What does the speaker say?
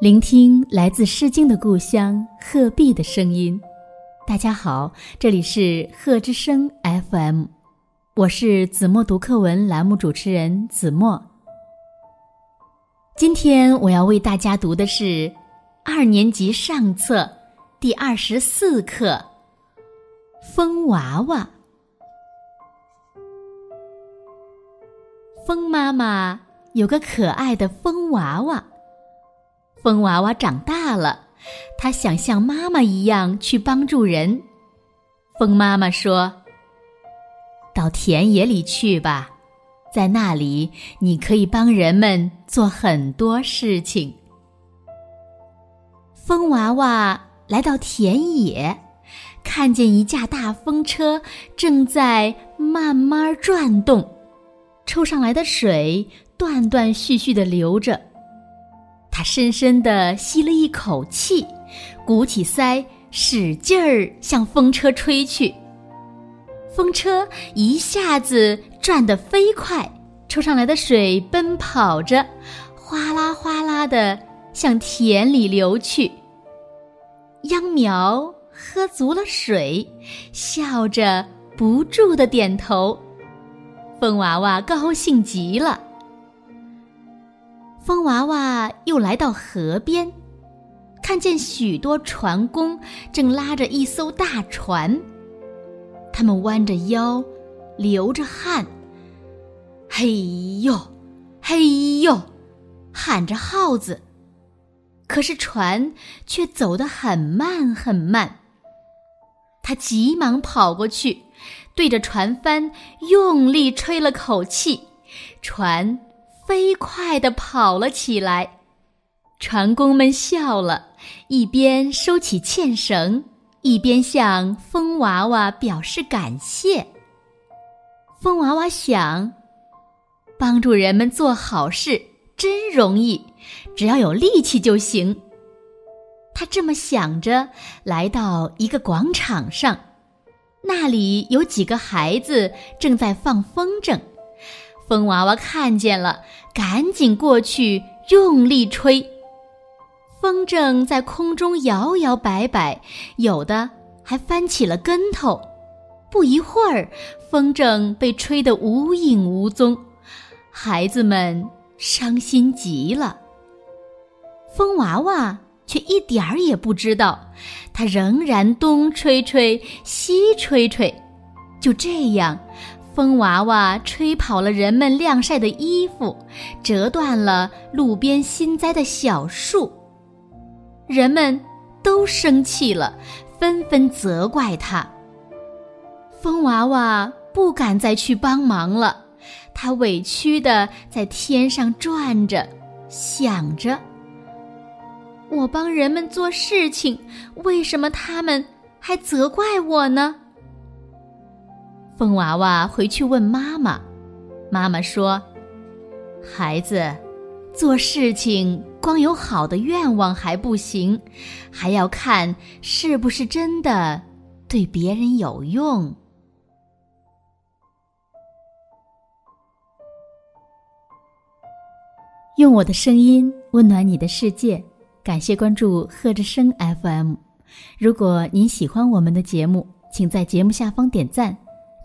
聆听来自《诗经》的故乡鹤壁的声音。大家好，这里是鹤之声 FM，我是子墨读课文栏目主持人子墨。今天我要为大家读的是二年级上册第二十四课《风娃娃》。风妈妈有个可爱的风娃娃。风娃娃长大了，他想像妈妈一样去帮助人。风妈妈说：“到田野里去吧，在那里你可以帮人们做很多事情。”风娃娃来到田野，看见一架大风车正在慢慢转动，抽上来的水断断续续的流着。他深深地吸了一口气，鼓起腮，使劲儿向风车吹去。风车一下子转得飞快，抽上来的水奔跑着，哗啦哗啦地向田里流去。秧苗喝足了水，笑着不住地点头。风娃娃高兴极了。风娃娃又来到河边，看见许多船工正拉着一艘大船。他们弯着腰，流着汗，嘿呦，嘿呦，喊着号子。可是船却走得很慢很慢。他急忙跑过去，对着船帆用力吹了口气，船。飞快地跑了起来，船工们笑了，一边收起纤绳，一边向风娃娃表示感谢。风娃娃想，帮助人们做好事真容易，只要有力气就行。他这么想着，来到一个广场上，那里有几个孩子正在放风筝。风娃娃看见了，赶紧过去用力吹。风筝在空中摇摇摆摆，有的还翻起了跟头。不一会儿，风筝被吹得无影无踪，孩子们伤心极了。风娃娃却一点儿也不知道，它仍然东吹吹，西吹吹，就这样。风娃娃吹跑了人们晾晒的衣服，折断了路边新栽的小树。人们都生气了，纷纷责怪他。风娃娃不敢再去帮忙了，他委屈的在天上转着，想着：我帮人们做事情，为什么他们还责怪我呢？风娃娃回去问妈妈，妈妈说：“孩子，做事情光有好的愿望还不行，还要看是不是真的对别人有用。”用我的声音温暖你的世界，感谢关注贺之声 FM。如果您喜欢我们的节目，请在节目下方点赞。